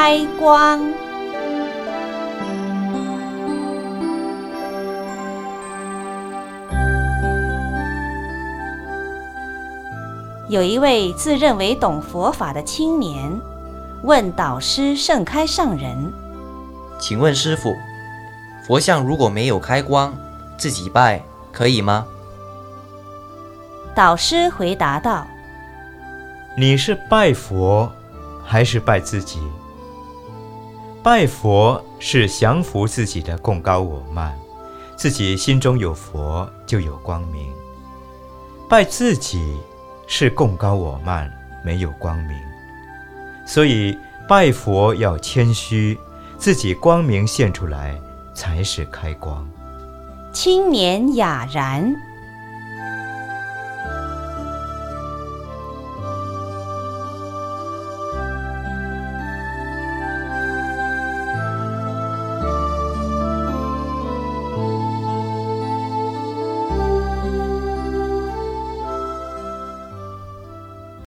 开光。有一位自认为懂佛法的青年，问导师盛开上人：“请问师傅，佛像如果没有开光，自己拜可以吗？”导师回答道：“你是拜佛，还是拜自己？拜佛是降服自己的贡高我慢，自己心中有佛就有光明；拜自己。”是贡高我慢，没有光明，所以拜佛要谦虚，自己光明现出来才是开光。青年雅然。